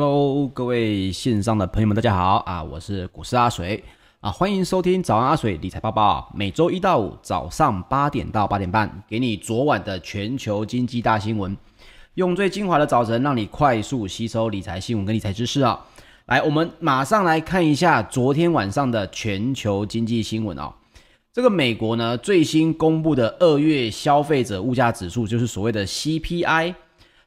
Hello，各位线上的朋友们，大家好啊！我是股市阿水啊，欢迎收听早安阿水理财报报。每周一到五早上八点到八点半，给你昨晚的全球经济大新闻，用最精华的早晨，让你快速吸收理财新闻跟理财知识啊！来，我们马上来看一下昨天晚上的全球经济新闻啊。这个美国呢，最新公布的二月消费者物价指数，就是所谓的 CPI。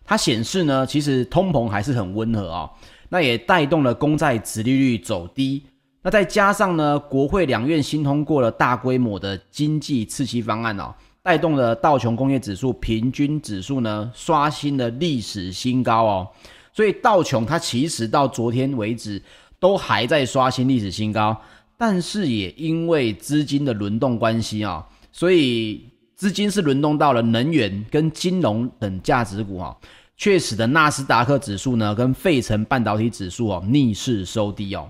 它显示呢，其实通膨还是很温和啊、哦，那也带动了公债殖利率走低。那再加上呢，国会两院新通过了大规模的经济刺激方案哦，带动了道琼工业指数平均指数呢刷新了历史新高哦。所以道琼它其实到昨天为止都还在刷新历史新高，但是也因为资金的轮动关系啊、所以。资金是轮动到了能源跟金融等价值股哈，确实的纳斯达克指数呢跟费城半导体指数哦逆势收低哦。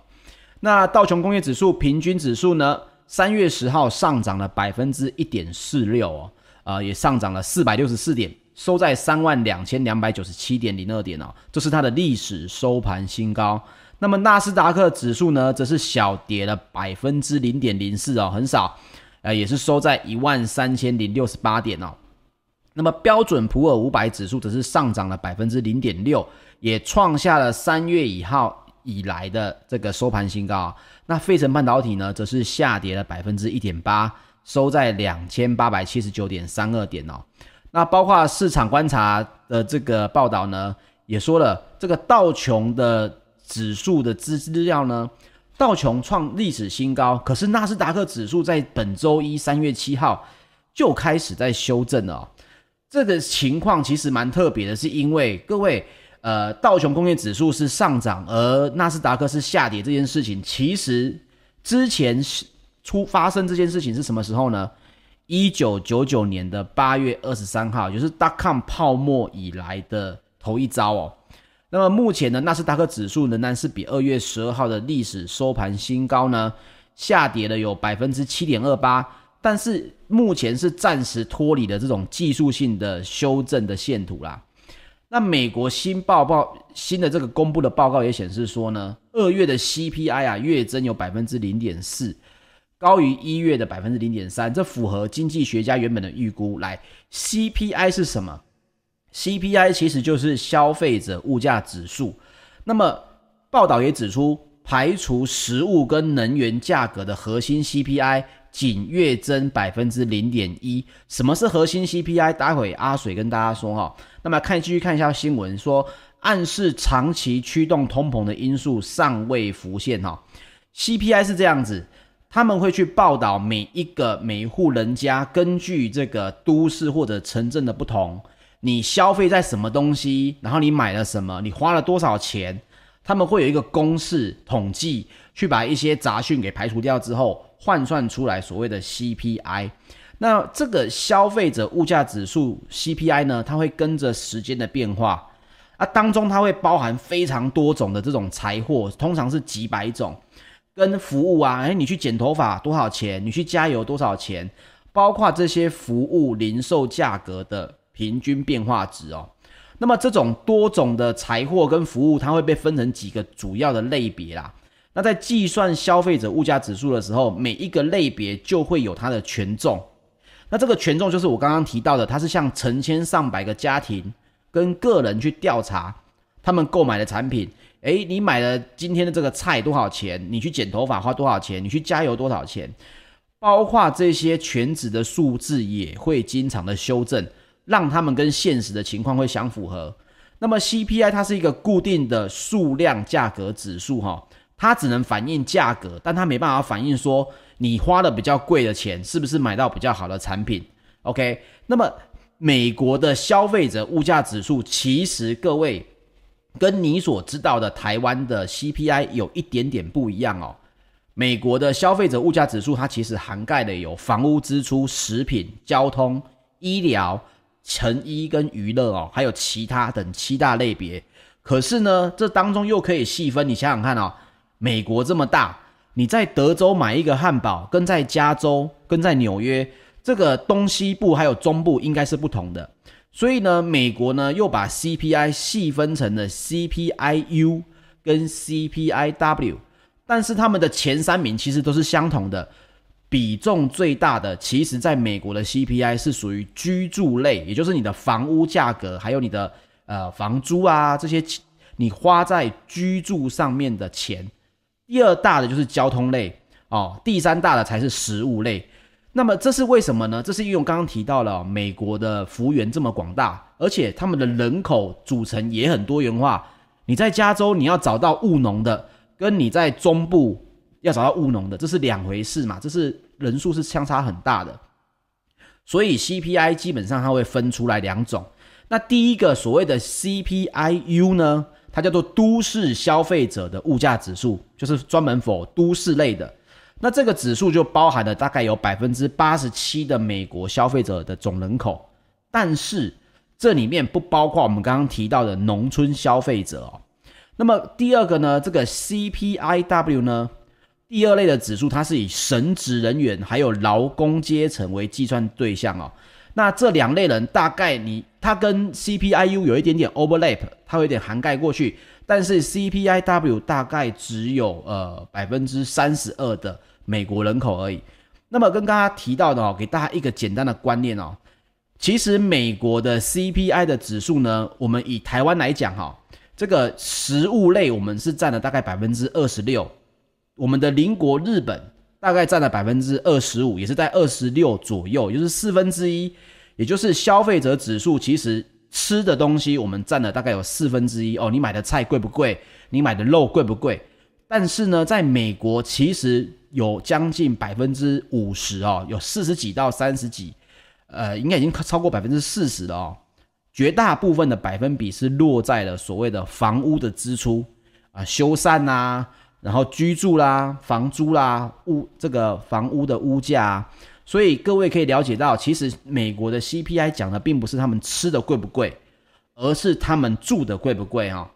那道琼工业指数平均指数呢，三月十号上涨了百分之一点四六哦，呃也上涨了四百六十四点，收在三万两千两百九十七点零二点哦，这是它的历史收盘新高。那么纳斯达克指数呢，则是小跌了百分之零点零四哦，很少。呃，也是收在一万三千零六十八点哦。那么标准普尔五百指数则是上涨了百分之零点六，也创下了三月一号以来的这个收盘新高。那费城半导体呢，则是下跌了百分之一点八，收在两千八百七十九点三二点哦。那包括市场观察的这个报道呢，也说了这个道琼的指数的资资料呢。道琼创历史新高，可是纳斯达克指数在本周一三月七号就开始在修正了哦。这个情况其实蛮特别的，是因为各位，呃，道琼工业指数是上涨，而纳斯达克是下跌这件事情，其实之前出发生这件事情是什么时候呢？一九九九年的八月二十三号，就是 dot-com 泡沫以来的头一遭哦。那么目前呢，纳斯达克指数仍然是比二月十二号的历史收盘新高呢，下跌了有百分之七点二八，但是目前是暂时脱离了这种技术性的修正的线图啦。那美国新报报新的这个公布的报告也显示说呢，二月的 CPI 啊月增有百分之零点四，高于一月的百分之零点三，这符合经济学家原本的预估。来，CPI 是什么？CPI 其实就是消费者物价指数。那么报道也指出，排除食物跟能源价格的核心 CPI 仅月增百分之零点一。什么是核心 CPI？待会阿水跟大家说哈。那么看继续看一下新闻，说暗示长期驱动通膨的因素尚未浮现哈。CPI 是这样子，他们会去报道每一个每一户人家根据这个都市或者城镇的不同。你消费在什么东西，然后你买了什么，你花了多少钱，他们会有一个公式统计，去把一些杂讯给排除掉之后，换算出来所谓的 CPI。那这个消费者物价指数 CPI 呢，它会跟着时间的变化，啊，当中它会包含非常多种的这种财货，通常是几百种，跟服务啊，诶，你去剪头发多少钱，你去加油多少钱，包括这些服务零售价格的。平均变化值哦，那么这种多种的财货跟服务，它会被分成几个主要的类别啦。那在计算消费者物价指数的时候，每一个类别就会有它的权重。那这个权重就是我刚刚提到的，它是像成千上百个家庭跟个人去调查他们购买的产品。诶，你买了今天的这个菜多少钱？你去剪头发花多少钱？你去加油多少钱？包括这些全值的数字也会经常的修正。让他们跟现实的情况会相符合。那么 CPI 它是一个固定的数量价格指数哈，它只能反映价格，但它没办法反映说你花了比较贵的钱是不是买到比较好的产品。OK，那么美国的消费者物价指数其实各位跟你所知道的台湾的 CPI 有一点点不一样哦。美国的消费者物价指数它其实涵盖的有房屋支出、食品、交通、医疗。成衣跟娱乐哦，还有其他等七大类别。可是呢，这当中又可以细分。你想想看哦，美国这么大，你在德州买一个汉堡，跟在加州、跟在纽约，这个东西部还有中部应该是不同的。所以呢，美国呢又把 CPI 细分成了 CPI-U 跟 CPI-W，但是他们的前三名其实都是相同的。比重最大的，其实在美国的 CPI 是属于居住类，也就是你的房屋价格，还有你的呃房租啊这些，你花在居住上面的钱。第二大的就是交通类哦，第三大的才是食物类。那么这是为什么呢？这是因为我刚刚提到了美国的幅员这么广大，而且他们的人口组成也很多元化。你在加州你要找到务农的，跟你在中部。要找到务农的，这是两回事嘛？这是人数是相差很大的，所以 CPI 基本上它会分出来两种。那第一个所谓的 CPI-U 呢，它叫做都市消费者的物价指数，就是专门 for 都市类的。那这个指数就包含了大概有百分之八十七的美国消费者的总人口，但是这里面不包括我们刚刚提到的农村消费者哦。那么第二个呢，这个 CPI-W 呢？第二类的指数，它是以神职人员还有劳工阶层为计算对象哦。那这两类人大概你它跟 CPI-U 有一点点 overlap，它会有点涵盖过去，但是 CPI-W 大概只有呃百分之三十二的美国人口而已。那么跟刚刚提到的哦，给大家一个简单的观念哦，其实美国的 CPI 的指数呢，我们以台湾来讲哈，这个食物类我们是占了大概百分之二十六。我们的邻国日本大概占了百分之二十五，也是在二十六左右，也就是四分之一，也就是消费者指数。其实吃的东西我们占了大概有四分之一哦。你买的菜贵不贵？你买的肉贵不贵？但是呢，在美国其实有将近百分之五十哦，有四十几到三十几，呃，应该已经超过百分之四十了哦。绝大部分的百分比是落在了所谓的房屋的支出啊、修缮啊。然后居住啦、房租啦、屋这个房屋的屋价啊，所以各位可以了解到，其实美国的 CPI 讲的并不是他们吃的贵不贵，而是他们住的贵不贵哈，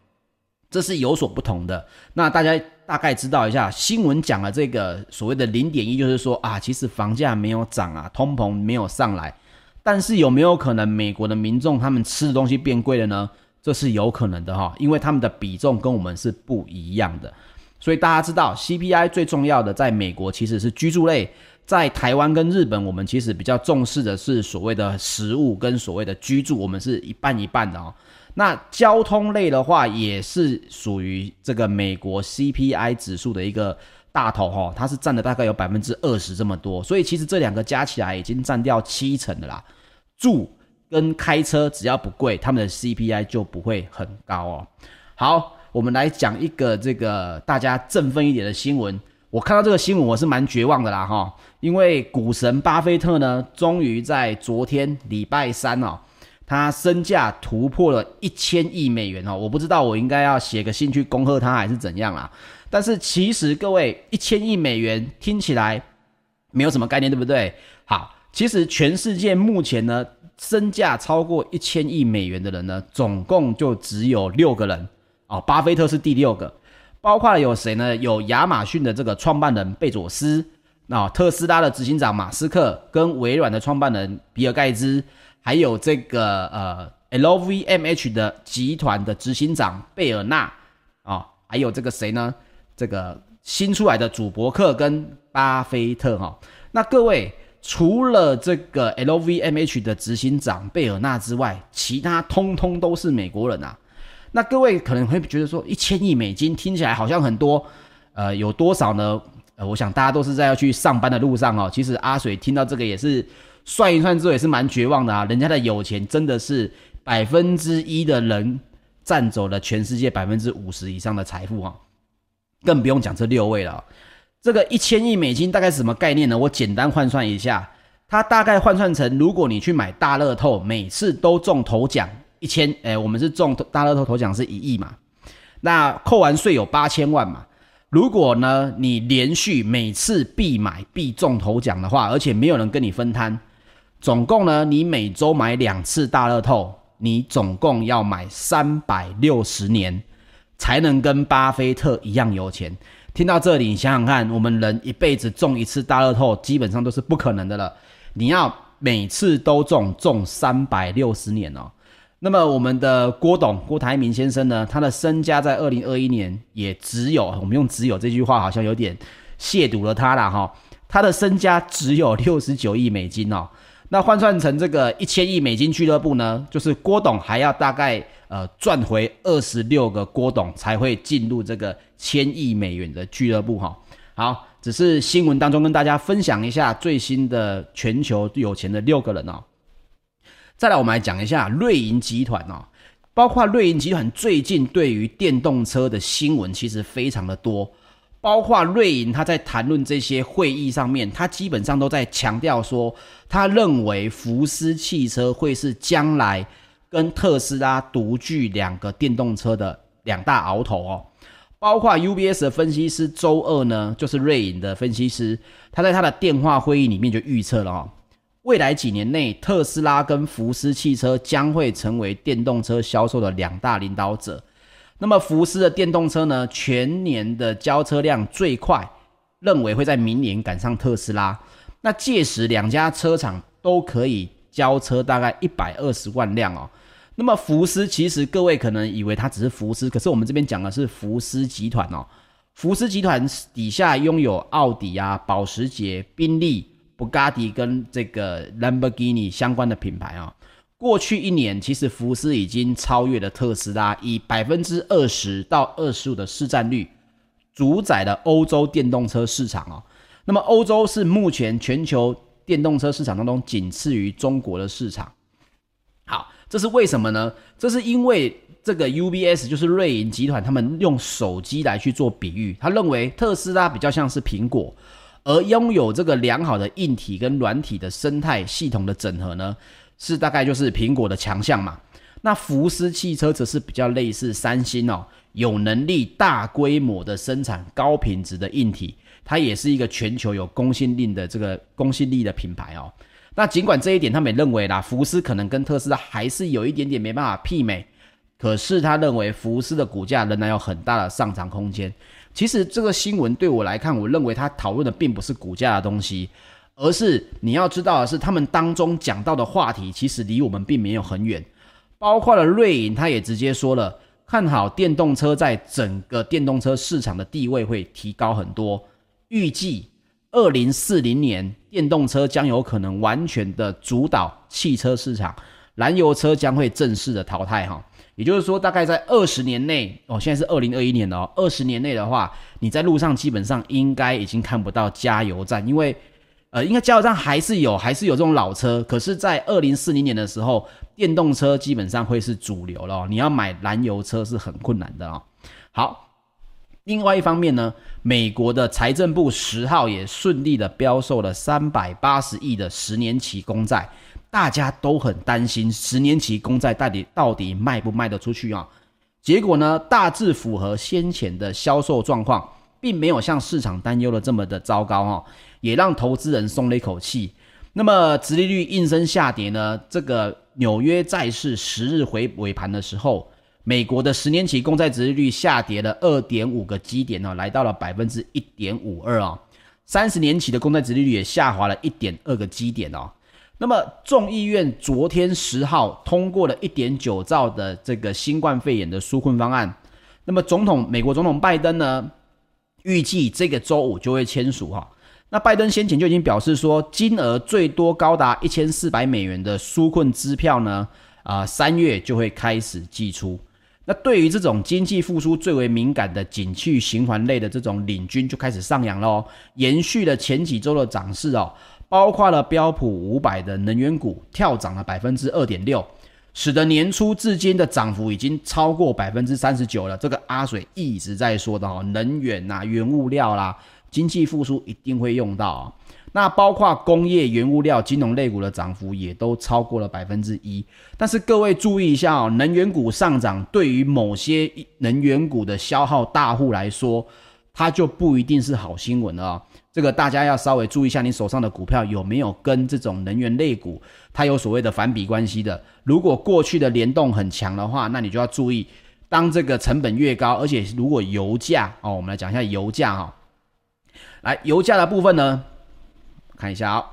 这是有所不同的。那大家大概知道一下，新闻讲了这个所谓的零点一，就是说啊，其实房价没有涨啊，通膨没有上来，但是有没有可能美国的民众他们吃的东西变贵了呢？这是有可能的哈，因为他们的比重跟我们是不一样的。所以大家知道，CPI 最重要的在美国其实是居住类，在台湾跟日本，我们其实比较重视的是所谓的食物跟所谓的居住，我们是一半一半的哦。那交通类的话，也是属于这个美国 CPI 指数的一个大头哈，它是占了大概有百分之二十这么多，所以其实这两个加起来已经占掉七成的啦。住跟开车只要不贵，他们的 CPI 就不会很高哦。好。我们来讲一个这个大家振奋一点的新闻。我看到这个新闻，我是蛮绝望的啦哈，因为股神巴菲特呢，终于在昨天礼拜三哦，他身价突破了一千亿美元哦。我不知道我应该要写个信去恭贺他还是怎样啦。但是其实各位，一千亿美元听起来没有什么概念，对不对？好，其实全世界目前呢，身价超过一千亿美元的人呢，总共就只有六个人。哦，巴菲特是第六个，包括有谁呢？有亚马逊的这个创办人贝佐斯，那特斯拉的执行长马斯克，跟微软的创办人比尔盖茨，还有这个呃 LVMH 的集团的执行长贝尔纳啊，还有这个谁呢？这个新出来的祖伯克跟巴菲特哈。那各位除了这个 LVMH 的执行长贝尔纳之外，其他通通都是美国人啊。那各位可能会觉得说，一千亿美金听起来好像很多，呃，有多少呢？呃，我想大家都是在要去上班的路上哦。其实阿水听到这个也是算一算之后也是蛮绝望的啊。人家的有钱真的是百分之一的人占走了全世界百分之五十以上的财富啊，更不用讲这六位了。这个一千亿美金大概是什么概念呢？我简单换算一下，它大概换算成，如果你去买大乐透，每次都中头奖。一千，哎，我们是中大乐透头奖是一亿嘛，那扣完税有八千万嘛。如果呢，你连续每次必买必中头奖的话，而且没有人跟你分摊，总共呢，你每周买两次大乐透，你总共要买三百六十年，才能跟巴菲特一样有钱。听到这里，你想想看，我们人一辈子中一次大乐透，基本上都是不可能的了。你要每次都中，中三百六十年哦。那么我们的郭董郭台铭先生呢，他的身家在二零二一年也只有，我们用“只有”这句话好像有点亵渎了他了哈。他的身家只有六十九亿美金哦。那换算成这个一千亿美金俱乐部呢，就是郭董还要大概呃赚回二十六个郭董才会进入这个千亿美元的俱乐部哈。好，只是新闻当中跟大家分享一下最新的全球有钱的六个人哦。再来，我们来讲一下瑞银集团哦，包括瑞银集团最近对于电动车的新闻其实非常的多，包括瑞银他在谈论这些会议上面，他基本上都在强调说，他认为福斯汽车会是将来跟特斯拉独具两个电动车的两大鳌头哦，包括 UBS 的分析师周二呢，就是瑞银的分析师，他在他的电话会议里面就预测了哦。未来几年内，特斯拉跟福斯汽车将会成为电动车销售的两大领导者。那么，福斯的电动车呢，全年的交车量最快，认为会在明年赶上特斯拉。那届时，两家车厂都可以交车大概一百二十万辆哦。那么，福斯其实各位可能以为它只是福斯，可是我们这边讲的是福斯集团哦。福斯集团底下拥有奥迪啊、保时捷、宾利。布加迪跟这个兰博基尼相关的品牌啊，过去一年其实福斯已经超越了特斯拉，以百分之二十到二十五的市占率，主宰了欧洲电动车市场哦。那么欧洲是目前全球电动车市场当中仅次于中国的市场。好，这是为什么呢？这是因为这个 UBS 就是瑞银集团，他们用手机来去做比喻，他认为特斯拉比较像是苹果。而拥有这个良好的硬体跟软体的生态系统的整合呢，是大概就是苹果的强项嘛。那福斯汽车则是比较类似三星哦，有能力大规模的生产高品质的硬体，它也是一个全球有公信力的这个公信力的品牌哦。那尽管这一点他们也认为啦，福斯可能跟特斯拉还是有一点点没办法媲美，可是他认为福斯的股价仍然有很大的上涨空间。其实这个新闻对我来看，我认为他讨论的并不是股价的东西，而是你要知道的是，他们当中讲到的话题其实离我们并没有很远。包括了瑞银，他也直接说了，看好电动车在整个电动车市场的地位会提高很多。预计二零四零年，电动车将有可能完全的主导汽车市场，燃油车将会正式的淘汰哈。也就是说，大概在二十年内哦，现在是二零二一年了哦。二十年内的话，你在路上基本上应该已经看不到加油站，因为呃，应该加油站还是有，还是有这种老车。可是，在二零四零年的时候，电动车基本上会是主流了。你要买燃油车是很困难的哦。好，另外一方面呢，美国的财政部十号也顺利的标售了三百八十亿的十年期公债。大家都很担心十年期公债到底到底卖不卖得出去啊？结果呢，大致符合先前的销售状况，并没有像市场担忧的这么的糟糕哈，也让投资人松了一口气。那么，殖利率应声下跌呢？这个纽约债市十日回尾盘的时候，美国的十年期公债殖利率下跌了二点五个基点呢，来到了百分之一点五二啊。三十年期的公债殖利率也下滑了一点二个基点哦。那么众议院昨天十号通过了一点九兆的这个新冠肺炎的纾困方案。那么总统美国总统拜登呢，预计这个周五就会签署哈。那拜登先前就已经表示说，金额最多高达一千四百美元的纾困支票呢，啊三月就会开始寄出。那对于这种经济复苏最为敏感的景气循环类的这种领军就开始上扬喽，延续了前几周的涨势哦。包括了标普五百的能源股跳涨了百分之二点六，使得年初至今的涨幅已经超过百分之三十九了。这个阿水一直在说的哈，能源呐、原物料啦，经济复苏一定会用到。那包括工业、原物料、金融类股的涨幅也都超过了百分之一。但是各位注意一下哦，能源股上涨对于某些能源股的消耗大户来说，它就不一定是好新闻了。这个大家要稍微注意一下，你手上的股票有没有跟这种能源类股，它有所谓的反比关系的？如果过去的联动很强的话，那你就要注意，当这个成本越高，而且如果油价哦，我们来讲一下油价哈，来油价的部分呢，看一下啊，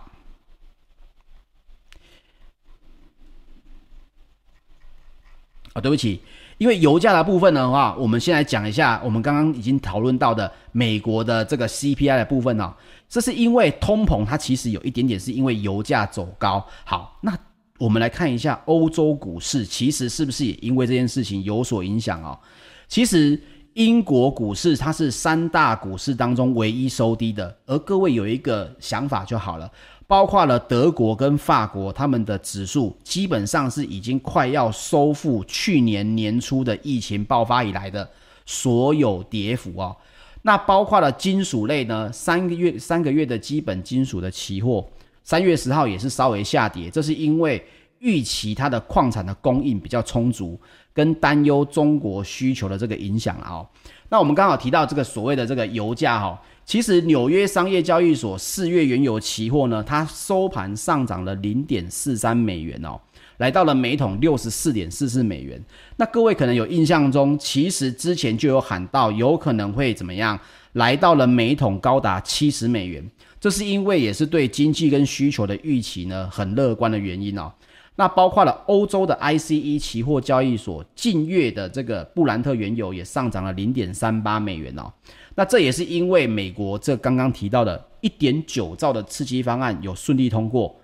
哦，对不起。因为油价的部分的话，我们先来讲一下，我们刚刚已经讨论到的美国的这个 CPI 的部分哦，这是因为通膨，它其实有一点点是因为油价走高。好，那我们来看一下欧洲股市，其实是不是也因为这件事情有所影响哦？其实英国股市它是三大股市当中唯一收低的，而各位有一个想法就好了。包括了德国跟法国，他们的指数基本上是已经快要收复去年年初的疫情爆发以来的所有跌幅哦。那包括了金属类呢，三个月三个月的基本金属的期货，三月十号也是稍微下跌，这是因为预期它的矿产的供应比较充足，跟担忧中国需求的这个影响了哦。那我们刚好提到这个所谓的这个油价哈。其实纽约商业交易所四月原油期货呢，它收盘上涨了零点四三美元哦，来到了每桶六十四点四四美元。那各位可能有印象中，其实之前就有喊到有可能会怎么样，来到了每桶高达七十美元。这是因为也是对经济跟需求的预期呢很乐观的原因哦。那包括了欧洲的 ICE 期货交易所近月的这个布兰特原油也上涨了零点三八美元哦。那这也是因为美国这刚刚提到的一点九兆的刺激方案有顺利通过。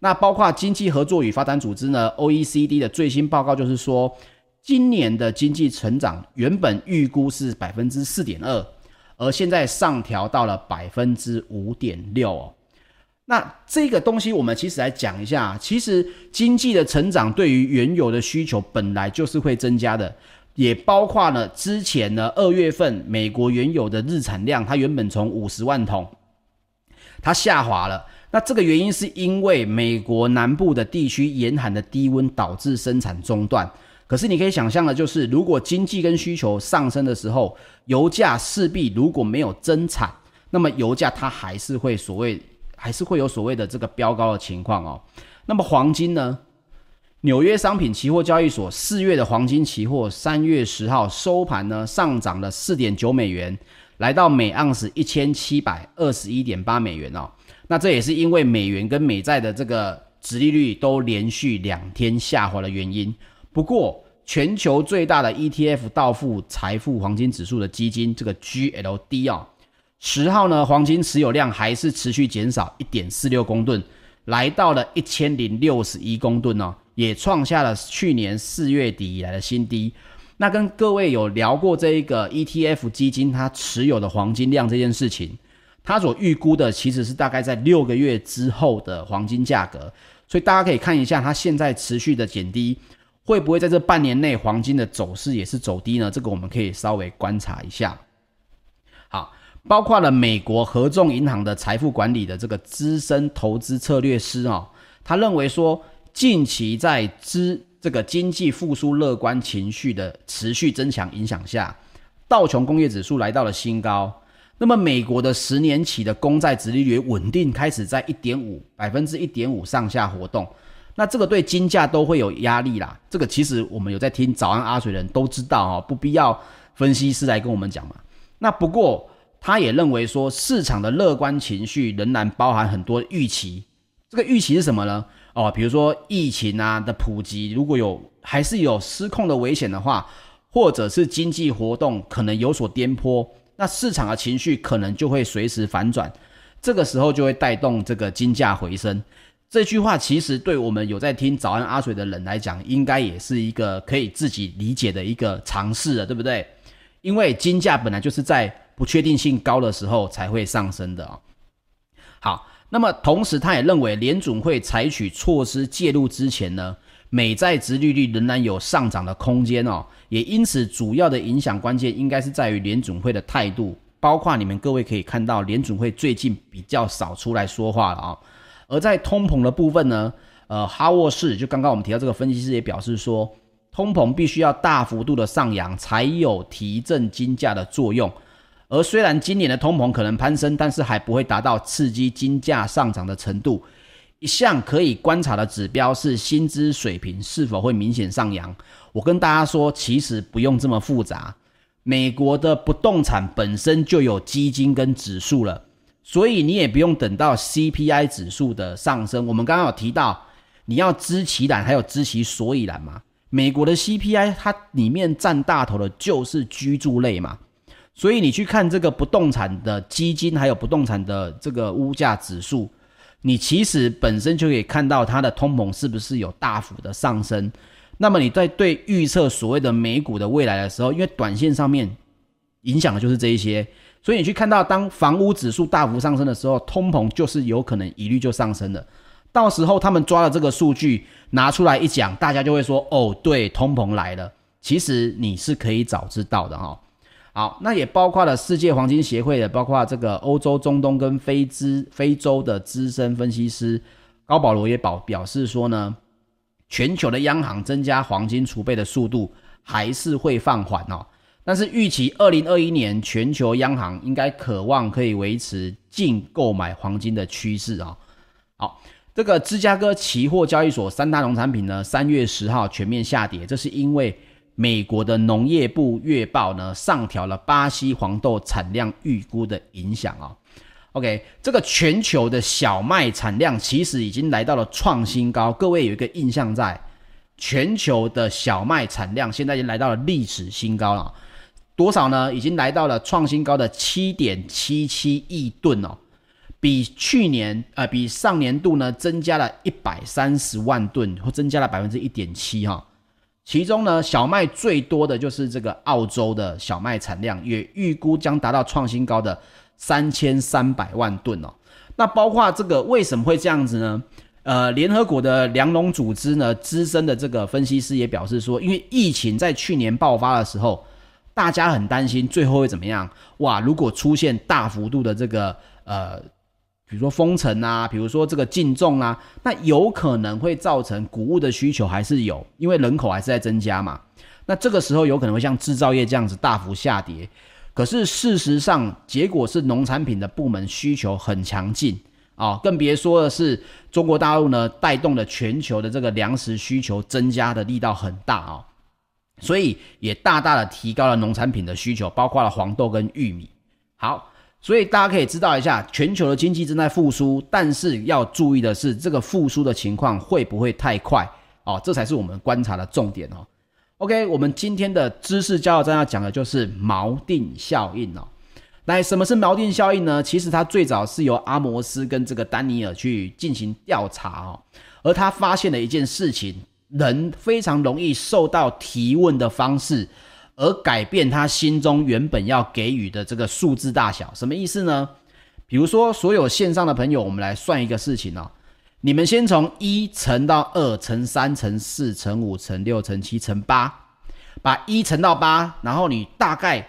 那包括经济合作与发展组织呢，OECD 的最新报告就是说，今年的经济成长原本预估是百分之四点二，而现在上调到了百分之五点六哦。那这个东西我们其实来讲一下，其实经济的成长对于原油的需求本来就是会增加的。也包括了之前呢，二月份美国原油的日产量，它原本从五十万桶，它下滑了。那这个原因是因为美国南部的地区严寒的低温导致生产中断。可是你可以想象的就是，如果经济跟需求上升的时候，油价势必如果没有增产，那么油价它还是会所谓，还是会有所谓的这个飙高的情况哦。那么黄金呢？纽约商品期货交易所四月的黄金期货，三月十号收盘呢，上涨了四点九美元，来到每盎司一千七百二十一点八美元哦。那这也是因为美元跟美债的这个殖利率都连续两天下滑的原因。不过，全球最大的 ETF 到付财富黄金指数的基金这个 GLD 哦，十号呢，黄金持有量还是持续减少一点四六公吨，来到了一千零六十一公吨哦。也创下了去年四月底以来的新低。那跟各位有聊过这一个 ETF 基金它持有的黄金量这件事情，它所预估的其实是大概在六个月之后的黄金价格。所以大家可以看一下它现在持续的减低，会不会在这半年内黄金的走势也是走低呢？这个我们可以稍微观察一下。好，包括了美国合众银行的财富管理的这个资深投资策略师哦，他认为说。近期在资这个经济复苏乐观情绪的持续增强影响下，道琼工业指数来到了新高。那么，美国的十年期的公债殖利率稳定开始在一点五百分之一点五上下活动。那这个对金价都会有压力啦。这个其实我们有在听早安阿水的人都知道哦，不必要分析师来跟我们讲嘛。那不过他也认为说，市场的乐观情绪仍然包含很多预期。这个预期是什么呢？哦，比如说疫情啊的普及，如果有还是有失控的危险的话，或者是经济活动可能有所颠簸，那市场的情绪可能就会随时反转，这个时候就会带动这个金价回升。这句话其实对我们有在听早安阿水的人来讲，应该也是一个可以自己理解的一个尝试了，对不对？因为金价本来就是在不确定性高的时候才会上升的啊、哦。好。那么同时，他也认为联准会采取措施介入之前呢，美债殖利率仍然有上涨的空间哦。也因此，主要的影响关键应该是在于联准会的态度，包括你们各位可以看到，联准会最近比较少出来说话了啊。而在通膨的部分呢，呃，哈沃士就刚刚我们提到这个分析师也表示说，通膨必须要大幅度的上扬，才有提振金价的作用。而虽然今年的通膨可能攀升，但是还不会达到刺激金价上涨的程度。一项可以观察的指标是薪资水平是否会明显上扬。我跟大家说，其实不用这么复杂。美国的不动产本身就有基金跟指数了，所以你也不用等到 CPI 指数的上升。我们刚刚有提到，你要知其然，还有知其所以然嘛。美国的 CPI 它里面占大头的就是居住类嘛，所以你去看这个不动产的基金，还有不动产的这个物价指数，你其实本身就可以看到它的通膨是不是有大幅的上升。那么你在对预测所谓的美股的未来的时候，因为短线上面影响的就是这一些，所以你去看到当房屋指数大幅上升的时候，通膨就是有可能一律就上升了。到时候他们抓了这个数据拿出来一讲，大家就会说：“哦，对，通膨来了。”其实你是可以早知道的哈。好，那也包括了世界黄金协会的，包括这个欧洲、中东跟非资非洲的资深分析师高保罗也表表示说呢，全球的央行增加黄金储备的速度还是会放缓哦，但是预期二零二一年全球央行应该渴望可以维持净购买黄金的趋势啊。好。这个芝加哥期货交易所三大农产品呢，三月十号全面下跌，这是因为美国的农业部月报呢上调了巴西黄豆产量预估的影响啊。OK，这个全球的小麦产量其实已经来到了创新高，各位有一个印象在，全球的小麦产量现在已经来到了历史新高了，多少呢？已经来到了创新高的七点七七亿吨哦。比去年，呃，比上年度呢，增加了一百三十万吨，或增加了百分之一点七哈。其中呢，小麦最多的就是这个澳洲的小麦产量，也预估将达到创新高的三千三百万吨哦。那包括这个为什么会这样子呢？呃，联合国的粮农组织呢，资深的这个分析师也表示说，因为疫情在去年爆发的时候，大家很担心最后会怎么样？哇，如果出现大幅度的这个呃。比如说封城啊，比如说这个禁种啊，那有可能会造成谷物的需求还是有，因为人口还是在增加嘛。那这个时候有可能会像制造业这样子大幅下跌。可是事实上，结果是农产品的部门需求很强劲啊，更别说的是中国大陆呢带动了全球的这个粮食需求增加的力道很大啊，所以也大大的提高了农产品的需求，包括了黄豆跟玉米。好。所以大家可以知道一下，全球的经济正在复苏，但是要注意的是，这个复苏的情况会不会太快？哦，这才是我们观察的重点哦。OK，我们今天的知识加油站要讲的就是锚定效应哦。那什么是锚定效应呢？其实它最早是由阿摩斯跟这个丹尼尔去进行调查哦，而他发现了一件事情，人非常容易受到提问的方式。而改变他心中原本要给予的这个数字大小，什么意思呢？比如说，所有线上的朋友，我们来算一个事情哦。你们先从一乘到二乘三乘四乘五乘六乘七乘八，把一乘到八，然后你大概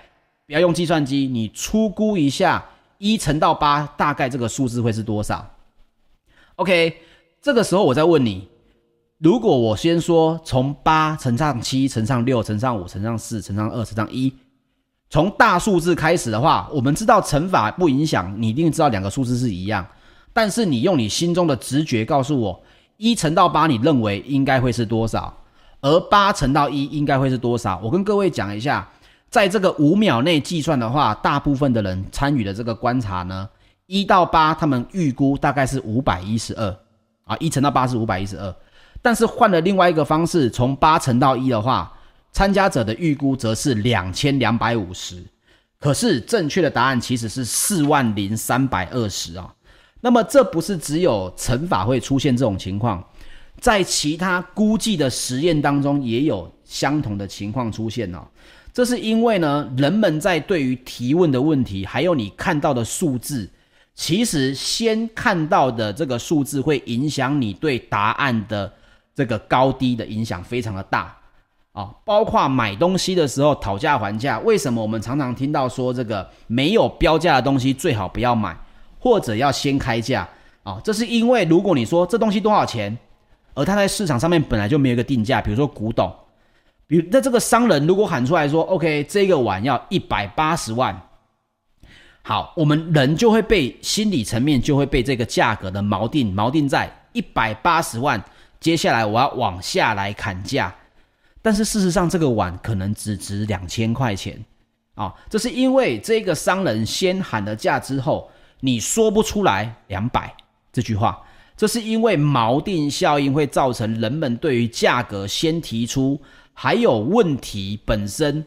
不要用计算机，你初估一下一乘到八大概这个数字会是多少？OK，这个时候我再问你。如果我先说从八乘上七乘上六乘上五乘上四乘上二乘上一，从大数字开始的话，我们知道乘法不影响，你一定知道两个数字是一样。但是你用你心中的直觉告诉我，一乘到八，你认为应该会是多少？而八乘到一应该会是多少？我跟各位讲一下，在这个五秒内计算的话，大部分的人参与的这个观察呢，一到八他们预估大概是五百一十二啊，一乘到八是五百一十二。但是换了另外一个方式，从八乘到一的话，参加者的预估则是两千两百五十，可是正确的答案其实是四万零三百二十啊。那么这不是只有乘法会出现这种情况，在其他估计的实验当中也有相同的情况出现哦。这是因为呢，人们在对于提问的问题，还有你看到的数字，其实先看到的这个数字会影响你对答案的。这个高低的影响非常的大啊，包括买东西的时候讨价还价，为什么我们常常听到说这个没有标价的东西最好不要买，或者要先开价啊？这是因为如果你说这东西多少钱，而它在市场上面本来就没有一个定价，比如说古董，比如那这个商人如果喊出来说，OK，这个碗要一百八十万，好，我们人就会被心理层面就会被这个价格的锚定，锚定在一百八十万。接下来我要往下来砍价，但是事实上这个碗可能只值两千块钱啊！这是因为这个商人先喊了价之后，你说不出来两百这句话，这是因为锚定效应会造成人们对于价格先提出，还有问题本身，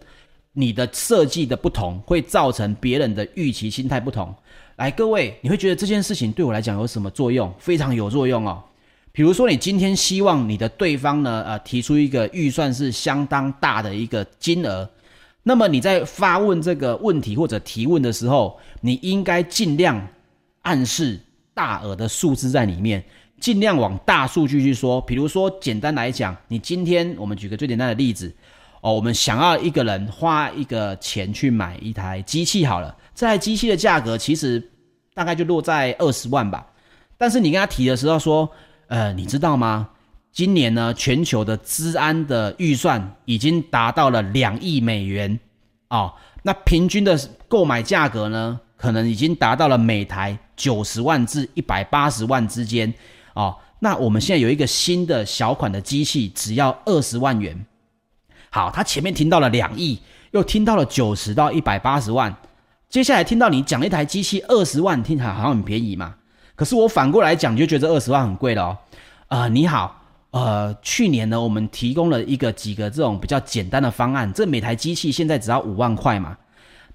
你的设计的不同会造成别人的预期心态不同。来，各位，你会觉得这件事情对我来讲有什么作用？非常有作用哦。比如说，你今天希望你的对方呢，呃，提出一个预算是相当大的一个金额。那么你在发问这个问题或者提问的时候，你应该尽量暗示大额的数字在里面，尽量往大数据去说。比如说，简单来讲，你今天我们举个最简单的例子哦，我们想要一个人花一个钱去买一台机器好了，这台机器的价格其实大概就落在二十万吧。但是你跟他提的时候说，呃，你知道吗？今年呢，全球的资安的预算已经达到了两亿美元哦，那平均的购买价格呢，可能已经达到了每台九十万至一百八十万之间哦。那我们现在有一个新的小款的机器，只要二十万元。好，他前面听到了两亿，又听到了九十到一百八十万，接下来听到你讲一台机器二十万，听起来好像很便宜嘛。可是我反过来讲，你就觉得二十万很贵了哦。啊、呃，你好。呃，去年呢，我们提供了一个几个这种比较简单的方案，这每台机器现在只要五万块嘛。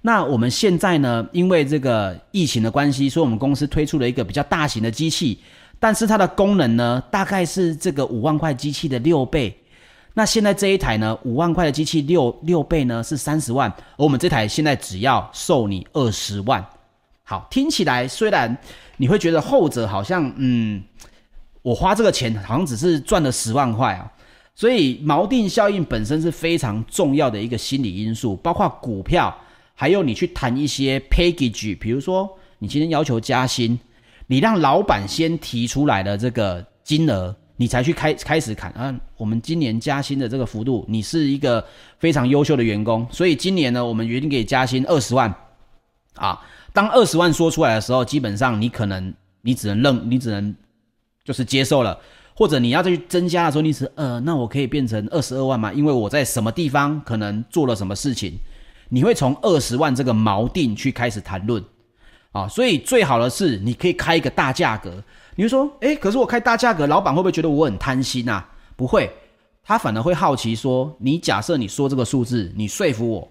那我们现在呢，因为这个疫情的关系，所以我们公司推出了一个比较大型的机器，但是它的功能呢，大概是这个五万块机器的六倍。那现在这一台呢，五万块的机器六六倍呢是三十万，而我们这台现在只要售你二十万。好，听起来虽然你会觉得后者好像嗯。我花这个钱好像只是赚了十万块啊，所以锚定效应本身是非常重要的一个心理因素，包括股票，还有你去谈一些 package，比如说你今天要求加薪，你让老板先提出来的这个金额，你才去开开始砍啊。我们今年加薪的这个幅度，你是一个非常优秀的员工，所以今年呢，我们决定给加薪二十万啊。当二十万说出来的时候，基本上你可能你只能认，你只能。就是接受了，或者你要再去增加的时候，你是呃，那我可以变成二十二万吗？因为我在什么地方可能做了什么事情，你会从二十万这个锚定去开始谈论啊。所以最好的是你可以开一个大价格。你就说，诶，可是我开大价格，老板会不会觉得我很贪心呐？不会，他反而会好奇说，你假设你说这个数字，你说服我，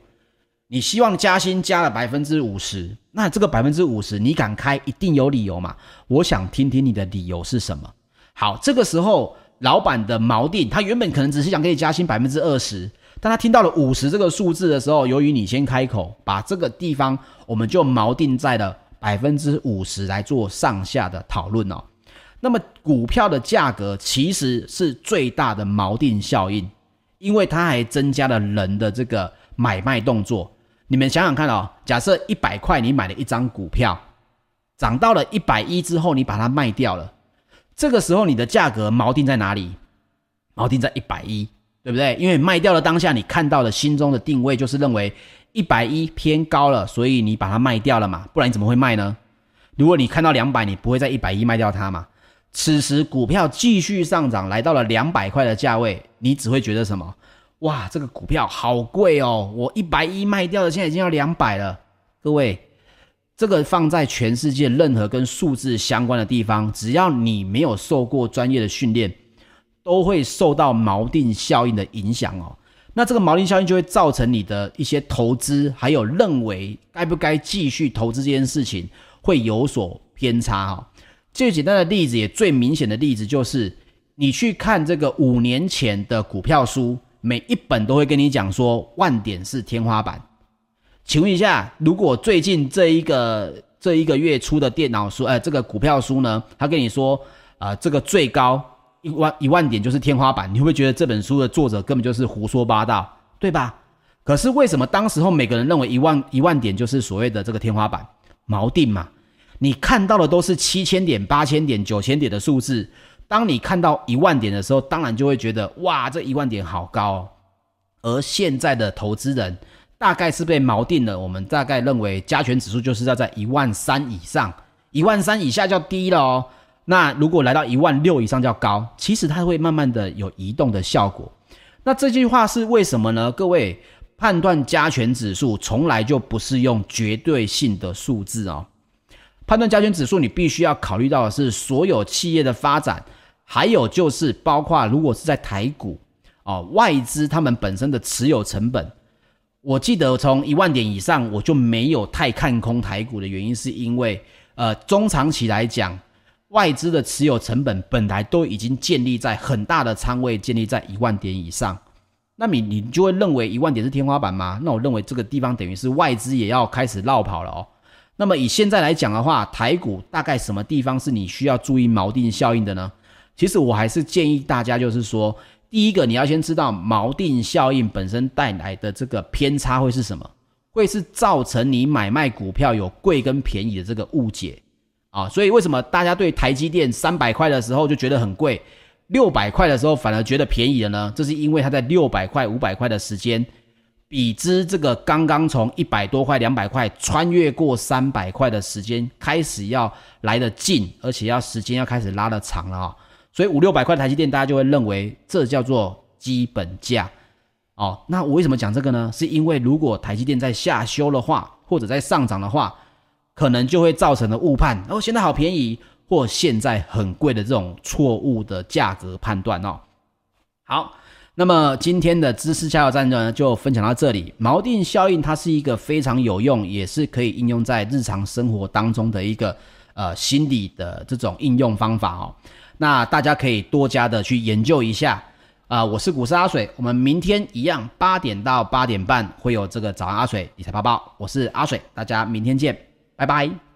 你希望加薪加了百分之五十。那这个百分之五十，你敢开，一定有理由嘛？我想听听你的理由是什么。好，这个时候老板的锚定，他原本可能只是想给你加薪百分之二十，但他听到了五十这个数字的时候，由于你先开口，把这个地方我们就锚定在了百分之五十来做上下的讨论哦。那么股票的价格其实是最大的锚定效应，因为它还增加了人的这个买卖动作。你们想想看哦，假设一百块你买了一张股票，涨到了一百一之后，你把它卖掉了，这个时候你的价格锚定在哪里？锚定在一百一，对不对？因为卖掉了当下你看到的心中的定位就是认为一百一偏高了，所以你把它卖掉了嘛，不然你怎么会卖呢？如果你看到两百，你不会在一百一卖掉它嘛？此时股票继续上涨，来到了两百块的价位，你只会觉得什么？哇，这个股票好贵哦！我一百一卖掉的，现在已经要两百了。各位，这个放在全世界任何跟数字相关的地方，只要你没有受过专业的训练，都会受到锚定效应的影响哦。那这个锚定效应就会造成你的一些投资，还有认为该不该继续投资这件事情会有所偏差哈。最简单的例子，也最明显的例子就是，你去看这个五年前的股票书。每一本都会跟你讲说万点是天花板，请问一下，如果最近这一个这一个月出的电脑书，呃，这个股票书呢，他跟你说，啊、呃，这个最高一万一万点就是天花板，你会不会觉得这本书的作者根本就是胡说八道，对吧？可是为什么当时候每个人认为一万一万点就是所谓的这个天花板？锚定嘛，你看到的都是七千点、八千点、九千点的数字。当你看到一万点的时候，当然就会觉得哇，这一万点好高。而现在的投资人大概是被锚定了，我们大概认为加权指数就是要在一万三以上，一万三以下叫低了哦。那如果来到一万六以上叫高，其实它会慢慢的有移动的效果。那这句话是为什么呢？各位，判断加权指数从来就不是用绝对性的数字哦。判断加权指数，你必须要考虑到的是所有企业的发展，还有就是包括如果是在台股哦，外资他们本身的持有成本。我记得从一万点以上，我就没有太看空台股的原因，是因为呃中长期来讲，外资的持有成本本来都已经建立在很大的仓位，建立在一万点以上。那你你就会认为一万点是天花板吗？那我认为这个地方等于是外资也要开始绕跑了哦。那么以现在来讲的话，台股大概什么地方是你需要注意锚定效应的呢？其实我还是建议大家，就是说，第一个你要先知道锚定效应本身带来的这个偏差会是什么，会是造成你买卖股票有贵跟便宜的这个误解啊。所以为什么大家对台积电三百块的时候就觉得很贵？六百块的时候反而觉得便宜了呢，这是因为它在六百块、五百块的时间，比之这个刚刚从一百多块、两百块穿越过三百块的时间开始要来得近，而且要时间要开始拉得长了啊、所以五六百块台积电，大家就会认为这叫做基本价哦。那我为什么讲这个呢？是因为如果台积电在下修的话，或者在上涨的话，可能就会造成了误判。哦，现在好便宜。或现在很贵的这种错误的价格判断哦。好，那么今天的知识加油站呢，就分享到这里。锚定效应它是一个非常有用，也是可以应用在日常生活当中的一个呃心理的这种应用方法哦。那大家可以多加的去研究一下啊、呃。我是股市阿水，我们明天一样八点到八点半会有这个早安阿水理财报报。我是阿水，大家明天见，拜拜。